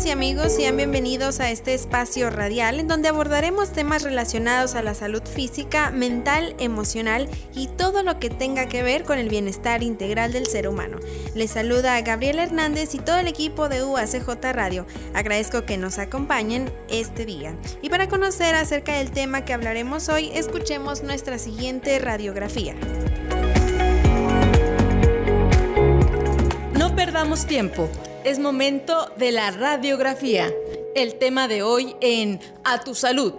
Amigas y amigos, sean bienvenidos a este espacio radial en donde abordaremos temas relacionados a la salud física, mental, emocional y todo lo que tenga que ver con el bienestar integral del ser humano. Les saluda Gabriela Hernández y todo el equipo de UACJ Radio. Agradezco que nos acompañen este día. Y para conocer acerca del tema que hablaremos hoy, escuchemos nuestra siguiente radiografía. No perdamos tiempo. Es momento de la radiografía. El tema de hoy en A tu salud.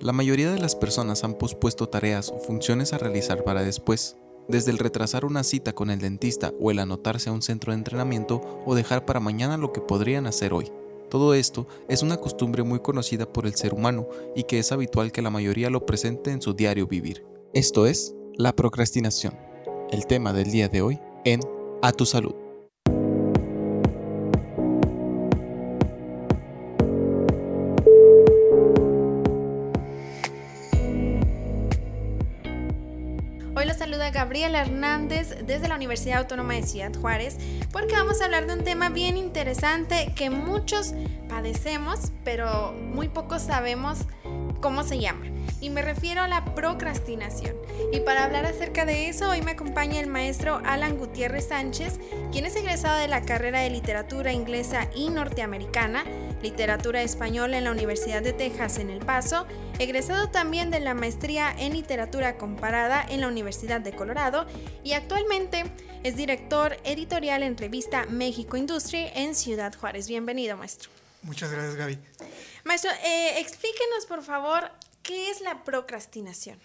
La mayoría de las personas han pospuesto tareas o funciones a realizar para después, desde el retrasar una cita con el dentista o el anotarse a un centro de entrenamiento o dejar para mañana lo que podrían hacer hoy. Todo esto es una costumbre muy conocida por el ser humano y que es habitual que la mayoría lo presente en su diario vivir. Esto es la procrastinación, el tema del día de hoy en A tu salud. Hernández desde la Universidad Autónoma de Ciudad Juárez porque vamos a hablar de un tema bien interesante que muchos padecemos, pero muy pocos sabemos cómo se llama. Y me refiero a la procrastinación. Y para hablar acerca de eso, hoy me acompaña el maestro Alan Gutiérrez Sánchez, quien es egresado de la carrera de literatura inglesa y norteamericana, literatura española en la Universidad de Texas en El Paso, egresado también de la maestría en literatura comparada en la Universidad de Colorado y actualmente es director editorial en revista México Industry en Ciudad Juárez. Bienvenido, maestro. Muchas gracias, Gaby. Maestro, eh, explíquenos por favor qué es la procrastinación.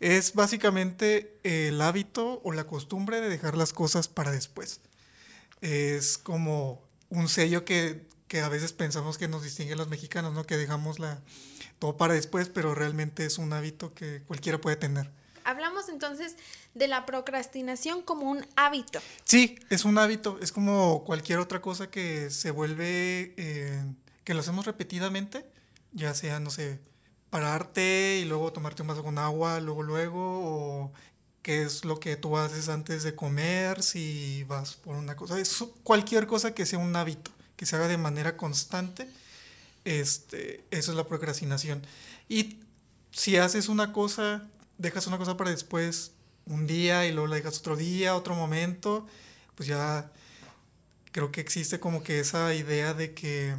Es básicamente el hábito o la costumbre de dejar las cosas para después. Es como un sello que, que a veces pensamos que nos distingue a los mexicanos, ¿no? Que dejamos la, todo para después, pero realmente es un hábito que cualquiera puede tener. Hablamos entonces de la procrastinación como un hábito. Sí, es un hábito, es como cualquier otra cosa que se vuelve, eh, que lo hacemos repetidamente, ya sea, no sé, pararte y luego tomarte un vaso con agua, luego, luego, o qué es lo que tú haces antes de comer, si vas por una cosa, es cualquier cosa que sea un hábito, que se haga de manera constante, este, eso es la procrastinación. Y si haces una cosa, dejas una cosa para después, un día y luego la dejas otro día, otro momento, pues ya creo que existe como que esa idea de que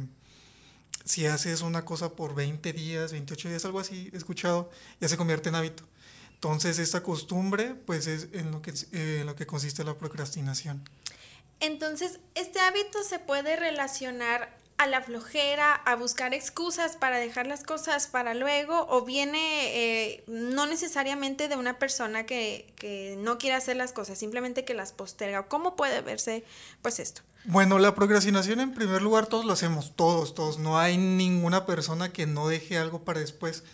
si haces una cosa por 20 días, 28 días, algo así, he escuchado, ya se convierte en hábito. Entonces, esta costumbre, pues es en lo que, en lo que consiste la procrastinación. Entonces, este hábito se puede relacionar a la flojera, a buscar excusas para dejar las cosas para luego, o viene eh, no necesariamente de una persona que, que, no quiere hacer las cosas, simplemente que las posterga. ¿Cómo puede verse pues esto? Bueno, la procrastinación en primer lugar todos lo hacemos, todos, todos. No hay ninguna persona que no deje algo para después.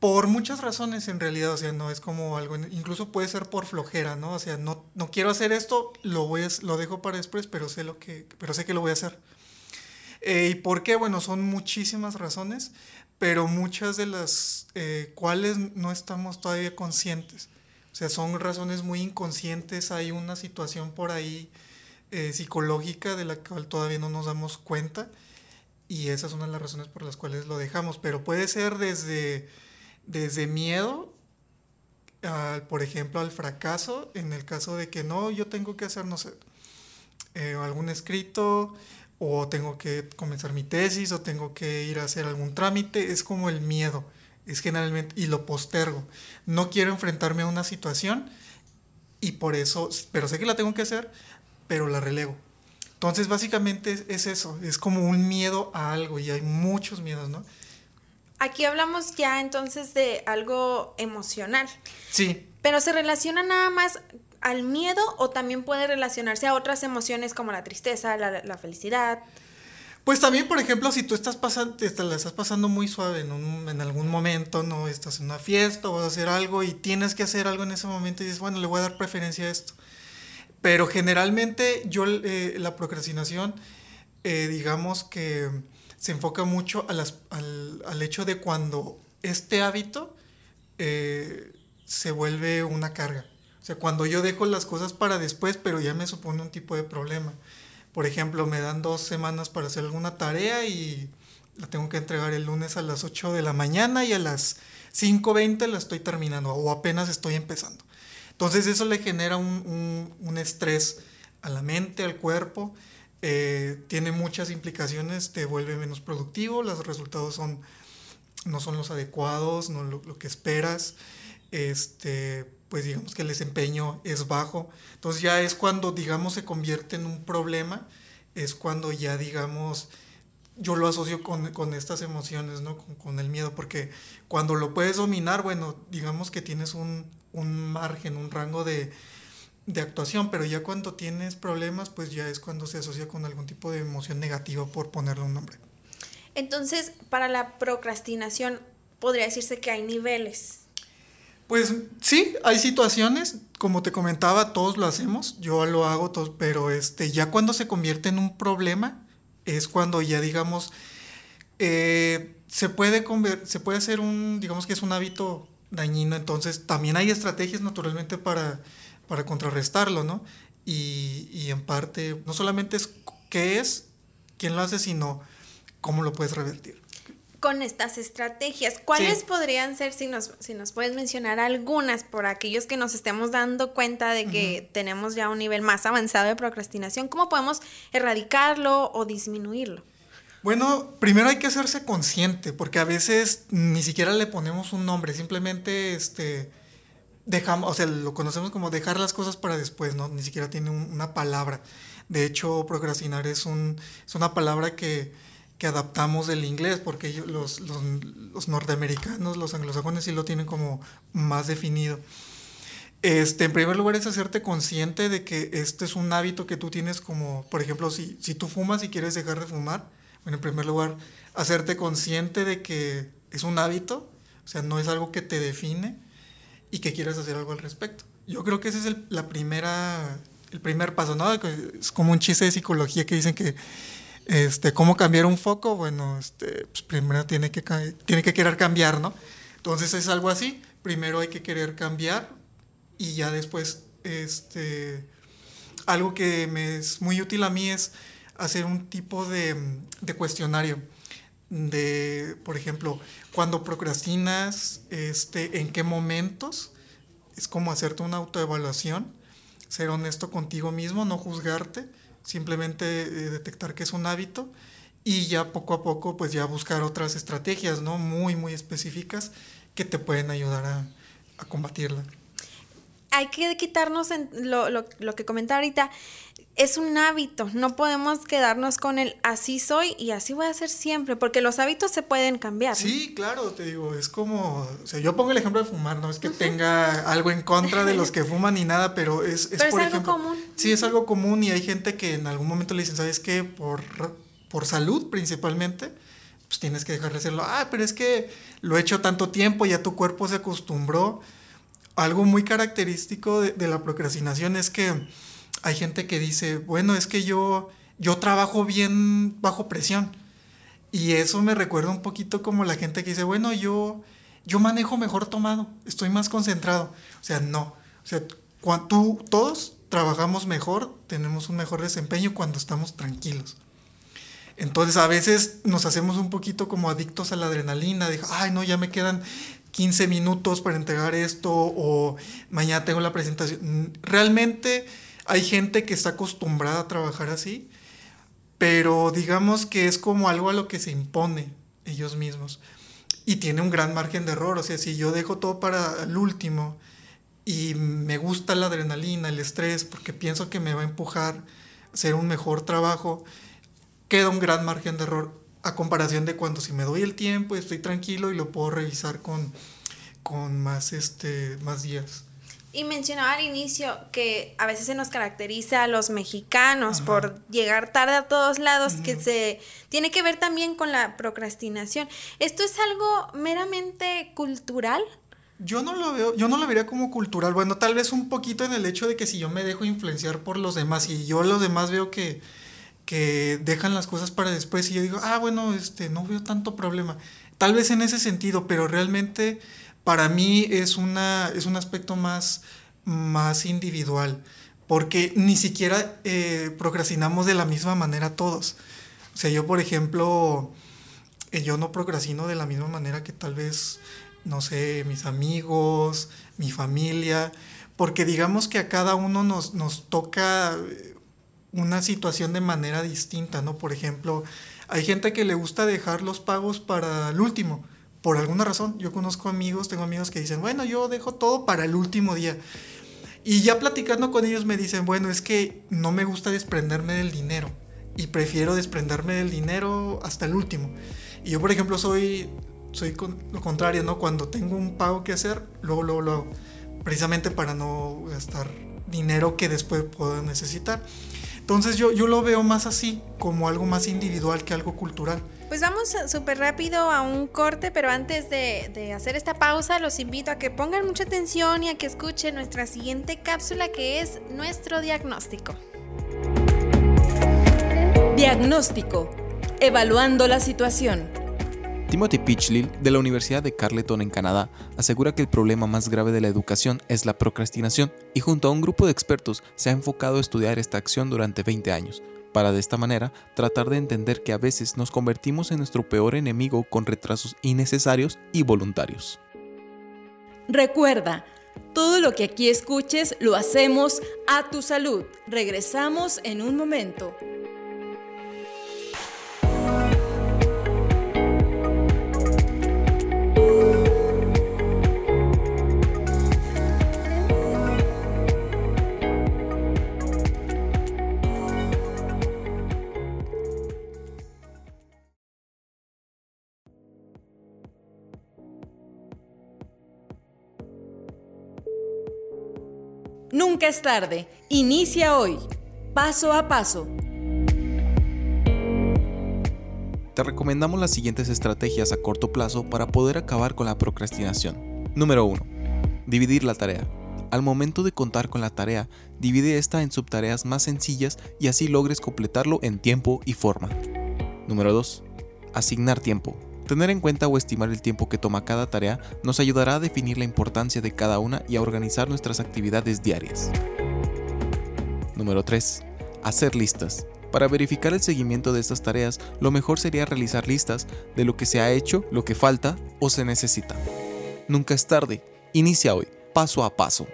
Por muchas razones en realidad, o sea, no es como algo, incluso puede ser por flojera, ¿no? O sea, no, no quiero hacer esto, lo, voy a, lo dejo para después, pero sé, lo que, pero sé que lo voy a hacer. Eh, ¿Y por qué? Bueno, son muchísimas razones, pero muchas de las eh, cuales no estamos todavía conscientes. O sea, son razones muy inconscientes, hay una situación por ahí eh, psicológica de la cual todavía no nos damos cuenta y esa es una de las razones por las cuales lo dejamos, pero puede ser desde, desde miedo, al, por ejemplo, al fracaso, en el caso de que no, yo tengo que hacer, no sé, algún escrito, o tengo que comenzar mi tesis o tengo que ir a hacer algún trámite, es como el miedo, es generalmente, y lo postergo. No quiero enfrentarme a una situación y por eso, pero sé que la tengo que hacer, pero la relego. Entonces básicamente es, es eso, es como un miedo a algo y hay muchos miedos, ¿no? Aquí hablamos ya entonces de algo emocional. Sí. Pero se relaciona nada más al miedo o también puede relacionarse a otras emociones como la tristeza, la, la felicidad. Pues también, por ejemplo, si tú estás pasando, te la estás pasando muy suave en, un, en algún momento, no estás en una fiesta o vas a hacer algo y tienes que hacer algo en ese momento y dices, bueno, le voy a dar preferencia a esto. Pero generalmente yo eh, la procrastinación, eh, digamos que se enfoca mucho a al, al, hecho de cuando este hábito eh, se vuelve una carga. O sea, cuando yo dejo las cosas para después, pero ya me supone un tipo de problema. Por ejemplo, me dan dos semanas para hacer alguna tarea y la tengo que entregar el lunes a las 8 de la mañana y a las 5.20 la estoy terminando o apenas estoy empezando. Entonces eso le genera un, un, un estrés a la mente, al cuerpo, eh, tiene muchas implicaciones, te vuelve menos productivo, los resultados son, no son los adecuados, no lo, lo que esperas, este, pues digamos que el desempeño es bajo. Entonces ya es cuando, digamos, se convierte en un problema, es cuando ya, digamos, yo lo asocio con, con estas emociones, ¿no? Con, con, el miedo, porque cuando lo puedes dominar, bueno, digamos que tienes un, un margen, un rango de, de, actuación, pero ya cuando tienes problemas, pues ya es cuando se asocia con algún tipo de emoción negativa, por ponerle un nombre. Entonces, para la procrastinación, podría decirse que hay niveles. Pues sí, hay situaciones, como te comentaba, todos lo hacemos, yo lo hago, todos, pero este, ya cuando se convierte en un problema, es cuando ya digamos, eh, se, puede se puede hacer un, digamos que es un hábito dañino, entonces también hay estrategias naturalmente para, para contrarrestarlo, ¿no? Y, y en parte, no solamente es qué es, quién lo hace, sino cómo lo puedes revertir con estas estrategias. ¿Cuáles sí. podrían ser, si nos, si nos puedes mencionar algunas, por aquellos que nos estemos dando cuenta de que uh -huh. tenemos ya un nivel más avanzado de procrastinación? ¿Cómo podemos erradicarlo o disminuirlo? Bueno, primero hay que hacerse consciente, porque a veces ni siquiera le ponemos un nombre, simplemente este, dejamos, o sea, lo conocemos como dejar las cosas para después, ¿no? Ni siquiera tiene un, una palabra. De hecho, procrastinar es, un, es una palabra que que adaptamos del inglés, porque los, los, los, norteamericanos, los anglosajones sí lo tienen como más definido. Este, en primer lugar es hacerte consciente de que este es un hábito que tú tienes como, por ejemplo, si, si tú fumas y quieres dejar de fumar, bueno, en primer lugar, hacerte consciente de que es un hábito, o sea, no es algo que te define y que quieres hacer algo al respecto. Yo creo que ese es el, la primera, el primer paso, ¿no? Es como un chiste de psicología que dicen que este, ¿Cómo cambiar un foco? Bueno, este, pues primero tiene que, tiene que querer cambiar, ¿no? Entonces es algo así. Primero hay que querer cambiar y ya después, este, algo que me es muy útil a mí es hacer un tipo de, de cuestionario. De, por ejemplo, cuando procrastinas, este, en qué momentos, es como hacerte una autoevaluación, ser honesto contigo mismo, no juzgarte simplemente eh, detectar que es un hábito y ya poco a poco pues ya buscar otras estrategias, ¿no? Muy, muy específicas que te pueden ayudar a, a combatirla. Hay que quitarnos en lo, lo, lo que comentaba ahorita, es un hábito, no podemos quedarnos con el así soy y así voy a ser siempre, porque los hábitos se pueden cambiar. Sí, claro, te digo, es como, o sea, yo pongo el ejemplo de fumar, no es que uh -huh. tenga algo en contra de los que fuman ni nada, pero es, es, pero es por algo ejemplo, común. Sí, es algo común y hay gente que en algún momento le dicen, ¿sabes qué? Por, por salud principalmente, pues tienes que dejar de hacerlo. Ah, pero es que lo he hecho tanto tiempo, ya tu cuerpo se acostumbró. Algo muy característico de, la procrastinación es que hay gente que dice, bueno, es que yo, yo trabajo bien bajo presión. Y eso me recuerda un poquito como la gente que dice, bueno, yo, yo manejo mejor tomado, estoy más concentrado. O sea, no. O sea, tú, todos trabajamos mejor, tenemos un mejor desempeño cuando estamos tranquilos. Entonces a veces nos hacemos un poquito como adictos a la adrenalina, de, ay, no, ya me quedan 15 minutos para entregar esto o mañana tengo la presentación. Realmente hay gente que está acostumbrada a trabajar así, pero digamos que es como algo a lo que se impone ellos mismos. Y tiene un gran margen de error, o sea, si yo dejo todo para el último y me gusta la adrenalina, el estrés, porque pienso que me va a empujar a hacer un mejor trabajo, queda un gran margen de error. A comparación de cuando si me doy el tiempo, estoy tranquilo y lo puedo revisar con, con más, este, más días. Y mencionaba al inicio que a veces se nos caracteriza a los mexicanos por llegar tarde a todos lados, que se tiene que ver también con la procrastinación. ¿Esto es algo meramente cultural? Yo no lo veo, yo no lo vería como cultural. Bueno, tal vez un poquito en el hecho de que si yo me dejo influenciar por los demás y yo los demás veo que, que dejan las cosas para después y yo digo, ah, bueno, este, no veo tanto problema. Tal vez en ese sentido, pero realmente para mí es, una, es un aspecto más, más individual, porque ni siquiera eh, procrastinamos de la misma manera todos. O sea, yo, por ejemplo, eh, yo no procrastino de la misma manera que tal vez, no sé, mis amigos, mi familia, porque digamos que a cada uno nos, nos toca eh, una situación de manera distinta, ¿no? Por ejemplo, hay gente que le gusta dejar los pagos para el último por alguna razón. Yo conozco amigos, tengo amigos que dicen, bueno, yo dejo todo para el último día. Y ya platicando con ellos me dicen, bueno, es que no me gusta desprenderme del dinero. Y prefiero desprenderme del dinero hasta el último. Y yo, por ejemplo, soy, soy lo contrario, ¿no? Cuando tengo un pago que hacer, luego, luego lo hago. Precisamente para no gastar dinero que después puedo necesitar. Entonces yo, yo lo veo más así, como algo más individual que algo cultural. Pues vamos súper rápido a un corte, pero antes de, hacer esta pausa los invito a que pongan mucha atención y a que escuchen nuestra siguiente cápsula que es nuestro diagnóstico. Diagnóstico. Evaluando la situación. Timothy Pitchlill, de la Universidad de Carleton en Canadá, asegura que el problema más grave de la educación es la procrastinación y junto a un grupo de expertos se ha enfocado a estudiar esta acción durante 20 años, para de esta manera tratar de entender que a veces nos convertimos en nuestro peor enemigo con retrasos innecesarios y voluntarios. Recuerda, todo lo que aquí escuches lo hacemos a tu salud. Regresamos en un momento. Nunca es tarde. Inicia hoy. Paso a paso. Te recomendamos las siguientes estrategias a corto plazo para poder acabar con la procrastinación. Número 1. Dividir la tarea. Al momento de contar con la tarea, divide esta en subtareas más sencillas y así logres completarlo en tiempo y forma. Número 2. Asignar tiempo. Tener en cuenta o estimar el tiempo que toma cada tarea nos ayudará a definir la importancia de cada una y a organizar nuestras actividades diarias. Número 3. Hacer listas. Para verificar el seguimiento de estas tareas, lo mejor sería realizar listas de lo que se ha hecho, lo que falta o se necesita. Nunca es tarde. Inicia hoy, paso a paso.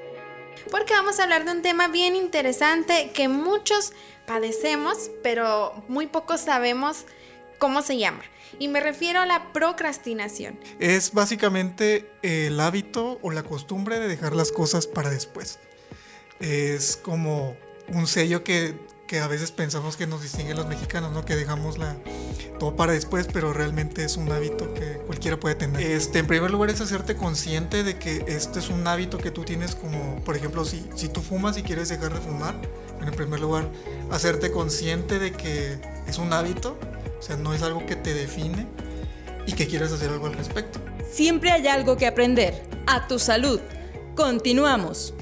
Porque vamos a hablar de un tema bien interesante que muchos padecemos, pero muy pocos sabemos cómo se llama. Y me refiero a la procrastinación. Es básicamente el hábito o la costumbre de dejar las cosas para después. Es como un sello que, a veces pensamos que nos distingue a los mexicanos, ¿no? Que dejamos la, todo para después, pero realmente es un hábito que cualquiera puede tener. Este, en primer lugar es hacerte consciente de que este es un hábito que tú tienes como, por ejemplo, si, si tú fumas y quieres dejar de fumar, en primer lugar, hacerte consciente de que es un hábito sea, no es algo que te define y que quieres hacer algo al respecto. Siempre hay algo que aprender. A tu salud. Continuamos.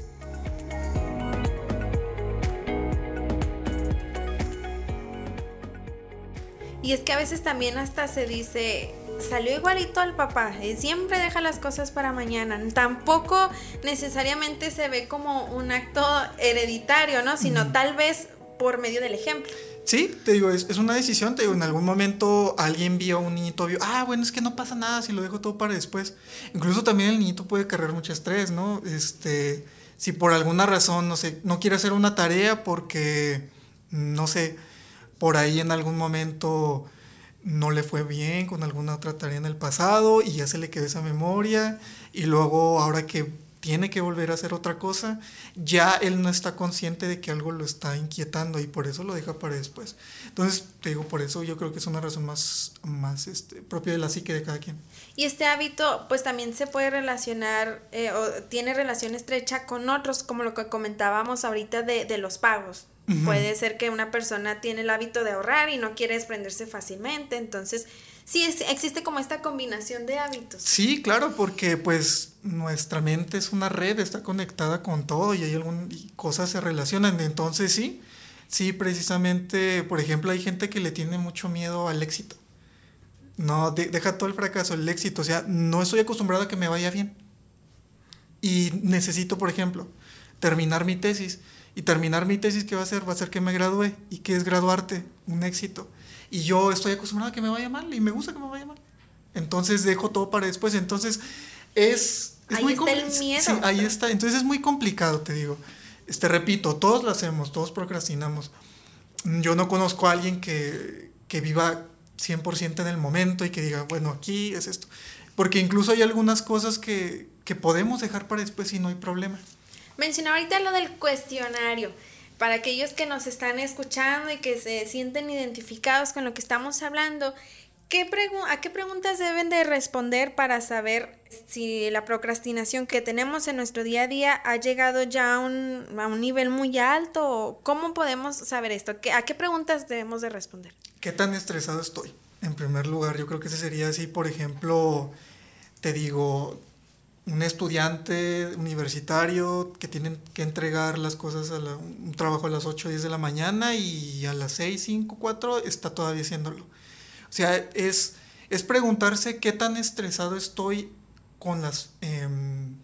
Y es que a veces también hasta se dice, salió igualito al papá, y siempre deja las cosas para mañana. Tampoco necesariamente se ve como un acto hereditario, ¿no? Sino tal vez por medio del ejemplo. Sí, te digo, es, una decisión, te digo, en algún momento alguien vio a un niñito, vio, ah, bueno, es que no pasa nada si lo dejo todo para después. Incluso también el niñito puede cargar mucho estrés, ¿no? Este, si por alguna razón, no sé, no quiere hacer una tarea porque, no sé, por ahí en algún momento no le fue bien con alguna otra tarea en el pasado y ya se le quedó esa memoria y luego ahora que tiene que volver a hacer otra cosa, ya él no está consciente de que algo lo está inquietando y por eso lo deja para después. Entonces, te digo, por eso yo creo que es una razón más, más este, propia de la psique de cada quien. Y este hábito, pues también se puede relacionar eh, o tiene relación estrecha con otros, como lo que comentábamos ahorita de, de los pagos. Puede ser que una persona tiene el hábito de ahorrar y no quiere desprenderse fácilmente, entonces sí existe como esta combinación de hábitos. Sí, claro, porque pues nuestra mente es una red, está conectada con todo y hay algunas cosas se relacionan, entonces sí, sí, precisamente, por ejemplo, hay gente que le tiene mucho miedo al éxito. No, deja todo el fracaso, el éxito, o sea, no estoy acostumbrado a que me vaya bien. Y necesito, por ejemplo, terminar mi tesis y terminar mi tesis, ¿qué va a hacer? Va a ser que me gradúe. ¿Y qué es graduarte? Un éxito. Y yo estoy acostumbrado a que me vaya mal y me gusta que me vaya mal. Entonces dejo todo para después. Entonces es... es ahí está el miedo. Sí, ahí está. Entonces es muy complicado, te digo. Este, repito, todos lo hacemos, todos procrastinamos. Yo no conozco a alguien que, que viva 100% en el momento y que diga, bueno, aquí es esto. Porque incluso hay algunas cosas que, que podemos dejar para después y no hay problema. Mencionaba ahorita lo del cuestionario. Para aquellos que nos están escuchando y que se sienten identificados con lo que estamos hablando, ¿qué ¿a qué preguntas deben de responder para saber si la procrastinación que tenemos en nuestro día a día ha llegado ya a un, a un nivel muy alto? ¿Cómo podemos saber esto? ¿A qué preguntas debemos de responder? ¿Qué tan estresado estoy? En primer lugar, yo creo que ese sería así, por ejemplo, te digo, un estudiante universitario que tiene que entregar las cosas a un trabajo a las 8 o 10 de la mañana y a las 6, 5, 4 está todavía haciéndolo. O sea, es, es preguntarse qué tan estresado estoy con las, em,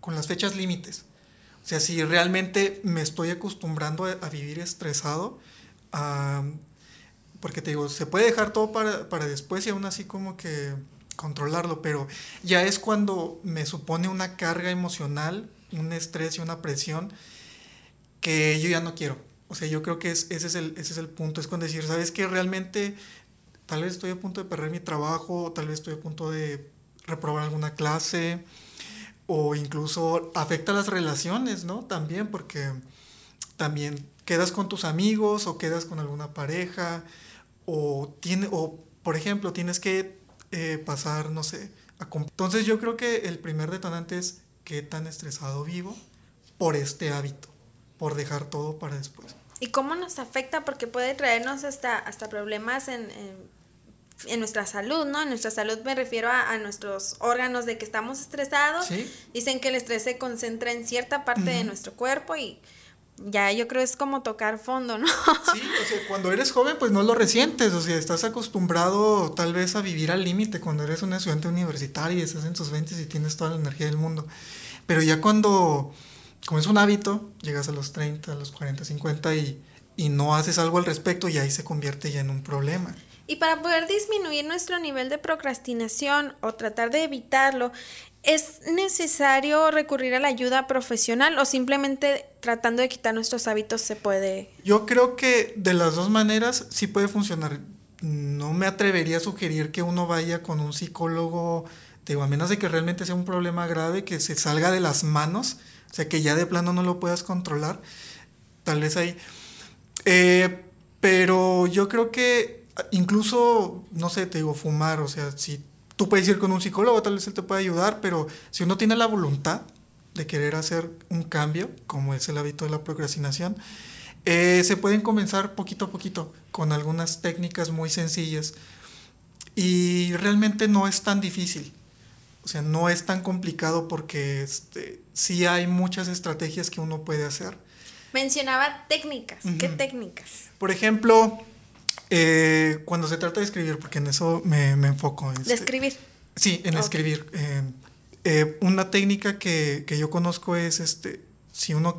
con las fechas límites. O sea, si realmente me estoy acostumbrando a, vivir estresado, porque te digo, se puede dejar todo para, para después y aún así como que controlarlo, pero ya es cuando me supone una carga emocional, un estrés y una presión que yo ya no quiero. O sea, yo creo que es, ese, es el, ese es el punto, es cuando decir, ¿sabes qué? Realmente tal vez estoy a punto de perder mi trabajo, tal vez estoy a punto de reprobar alguna clase, o incluso afecta las relaciones, ¿no? También porque también quedas con tus amigos o quedas con alguna pareja, o, tiene, o por ejemplo, tienes que eh, pasar, no sé. A Entonces yo creo que el primer detonante es qué tan estresado vivo por este hábito, por dejar todo para después. ¿Y cómo nos afecta? Porque puede traernos hasta, hasta problemas en, en, nuestra salud, ¿no? En nuestra salud me refiero a, a nuestros órganos de que estamos estresados. Dicen que el estrés se concentra en cierta parte de nuestro cuerpo y ya yo creo es como tocar fondo, ¿no? Sí, o sea, cuando eres joven pues no lo resientes, o sea, estás acostumbrado tal vez a vivir al límite cuando eres un estudiante universitario y estás en tus 20 y tienes toda la energía del mundo. Pero ya cuando, como es un hábito, llegas a los 30, a los 40, 50 y, y no haces algo al respecto y ahí se convierte ya en un problema. Y para poder disminuir nuestro nivel de procrastinación o tratar de evitarlo, ¿Es necesario recurrir a la ayuda profesional o simplemente tratando de quitar nuestros hábitos se puede? Yo creo que de las dos maneras sí puede funcionar. No me atrevería a sugerir que uno vaya con un psicólogo, digo, a menos de que realmente sea un problema grave, que se salga de las manos, o sea, que ya de plano no lo puedas controlar. Tal vez ahí. Eh, pero yo creo que incluso, no sé, te digo, fumar, o sea, si tú puedes ir con un psicólogo, tal vez él te pueda ayudar, pero si uno tiene la voluntad de querer hacer un cambio, como es el hábito de la procrastinación, eh, se pueden comenzar poquito a poquito con algunas técnicas muy sencillas y realmente no es tan difícil. O sea, no es tan complicado porque este, sí hay muchas estrategias que uno puede hacer. Mencionaba técnicas. ¿Qué técnicas? Por ejemplo, eh, cuando se trata de escribir, porque en eso me, me enfoco. ¿De este, escribir? Sí, en escribir. Eh, eh, una técnica que, que, yo conozco es, este, si uno,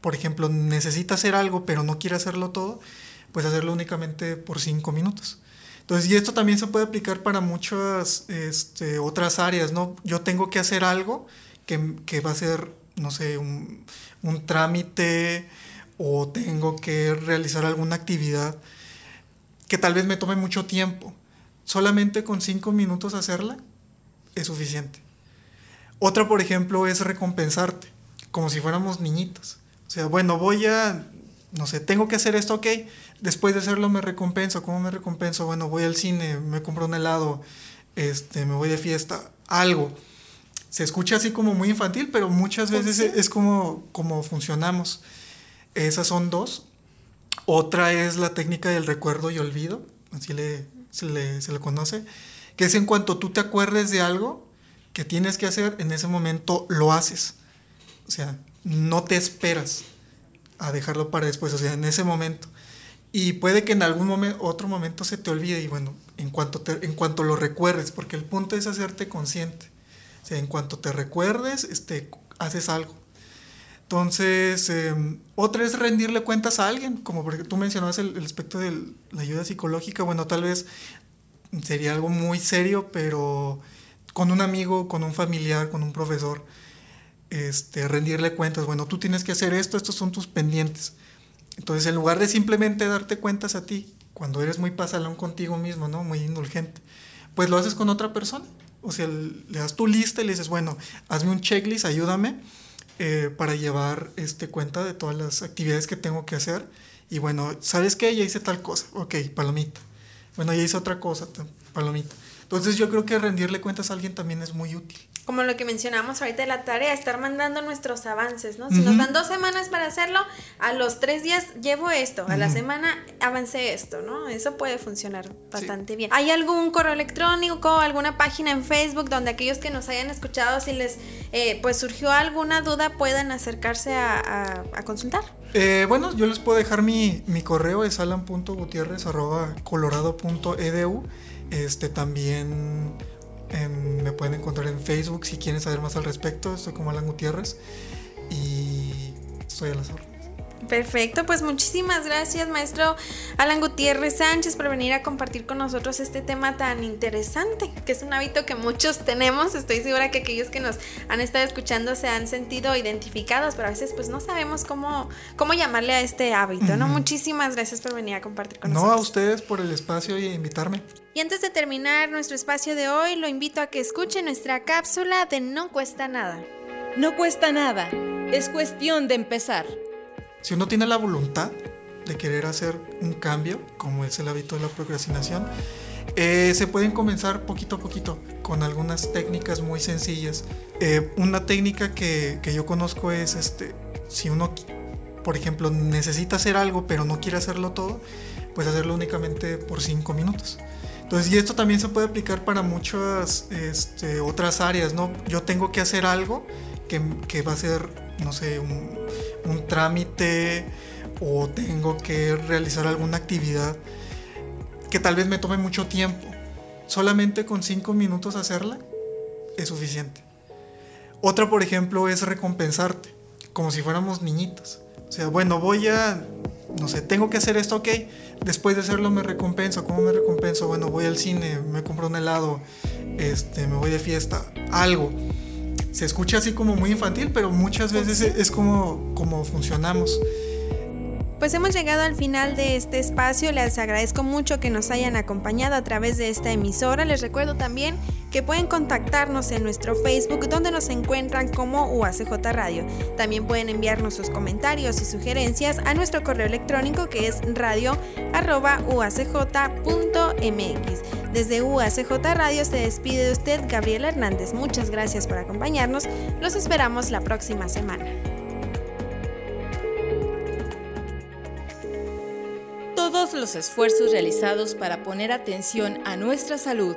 por ejemplo, necesita hacer algo, pero no quiere hacerlo todo, pues hacerlo únicamente por cinco minutos. Entonces, y esto también se puede aplicar para muchas este, otras áreas, ¿no? Yo tengo que hacer algo que, que va a ser, no sé, un, un trámite o tengo que realizar alguna actividad que tal vez me tome mucho tiempo. Solamente con cinco minutos hacerla es suficiente. Otra, por ejemplo, es recompensarte, como si fuéramos niñitos. O sea, bueno, voy a, no sé, tengo que hacer esto, ok. Después de hacerlo me recompenso. ¿Cómo me recompenso? Bueno, voy al cine, me compro un helado, este, me voy de fiesta, algo. Se escucha así como muy infantil, pero muchas veces es como, como funcionamos. Esas son dos. Otra es la técnica del recuerdo y olvido, así le, se, le, se le conoce, que es en cuanto tú te acuerdes de algo que tienes que hacer, en ese momento lo haces. O sea, no te esperas a dejarlo para después, o sea, en ese momento. Y puede que en algún momento, otro momento se te olvide y bueno, en cuanto, te, en cuanto lo recuerdes, porque el punto es hacerte consciente. O sea, en cuanto te recuerdes, este, haces algo. Entonces, em, otra es rendirle cuentas a alguien, como porque tú mencionabas el, el aspecto de la ayuda psicológica, bueno, tal vez sería algo muy serio, pero con un amigo, con un familiar, con un profesor, este, rendirle cuentas, bueno, tú tienes que hacer esto, estos son tus pendientes. Entonces, en lugar de simplemente darte cuentas a ti, cuando eres muy pasalón contigo mismo, ¿no? Muy indulgente, pues lo haces con otra persona. O sea, le das tu lista y le dices, bueno, hazme un checklist, ayúdame eh, para llevar este, cuenta de todas las actividades que tengo que hacer. Y bueno, ¿sabes qué? Ya hice tal cosa. Ok, palomita. Bueno, ya hice otra cosa, palomita. Entonces yo creo que rendirle cuentas a alguien también es muy útil como lo que mencionamos ahorita de la tarea, estar mandando nuestros avances, ¿no? Si nos dan dos semanas para hacerlo, a los tres días llevo esto, a la semana avancé esto, ¿no? Eso puede funcionar bastante bien. ¿Hay algún correo electrónico, alguna página en Facebook donde aquellos que nos hayan escuchado, si les eh, pues surgió alguna duda, puedan acercarse a, consultar? Eh, bueno, yo les puedo dejar mi, mi correo, es colorado.edu Este también me pueden encontrar en Facebook si quieren saber más al respecto. Estoy como Alan Gutiérrez y estoy a las. Perfecto, pues muchísimas gracias maestro Alan Gutiérrez Sánchez por venir a compartir con nosotros este tema tan interesante, que es un hábito que muchos tenemos. Estoy segura que aquellos que nos han estado escuchando se han sentido identificados, pero a veces pues no sabemos cómo, cómo llamarle a este hábito, ¿no? Muchísimas gracias por venir a compartir con nosotros. No, a ustedes por el espacio y invitarme. Y antes de terminar nuestro espacio de hoy, lo invito a que escuche nuestra cápsula de No cuesta nada. No cuesta nada, es cuestión de empezar. Si uno tiene la voluntad de querer hacer un cambio, como es el hábito de la procrastinación, eh, se pueden comenzar poquito a poquito con algunas técnicas muy sencillas. Eh, una técnica que, que, yo conozco es, este, si uno, por ejemplo, necesita hacer algo pero no quiere hacerlo todo, pues hacerlo únicamente por cinco minutos. Entonces, y esto también se puede aplicar para muchas este, otras áreas, ¿no? Yo tengo que hacer algo que, que va a ser, no sé, un, un, trámite o tengo que realizar alguna actividad que tal vez me tome mucho tiempo. Solamente con cinco minutos hacerla es suficiente. Otra, por ejemplo, es recompensarte, como si fuéramos niñitos. O sea, bueno, voy a, no sé, tengo que hacer esto, ok después de hacerlo me recompenso. ¿Cómo me recompenso? Bueno, voy al cine, me compro un helado, este, me voy de fiesta, algo. Se escucha así como muy infantil, pero muchas veces es como, como funcionamos. Pues hemos llegado al final de este espacio, les agradezco mucho que nos hayan acompañado a través de esta emisora, les recuerdo también que pueden contactarnos en nuestro Facebook donde nos encuentran como UACJ Radio. También pueden enviarnos sus comentarios y sugerencias a nuestro correo electrónico que es radio.uacj.mx. Desde UACJ Radio se despide de usted Gabriela Hernández. Muchas gracias por acompañarnos. Los esperamos la próxima semana. Todos los esfuerzos realizados para poner atención a nuestra salud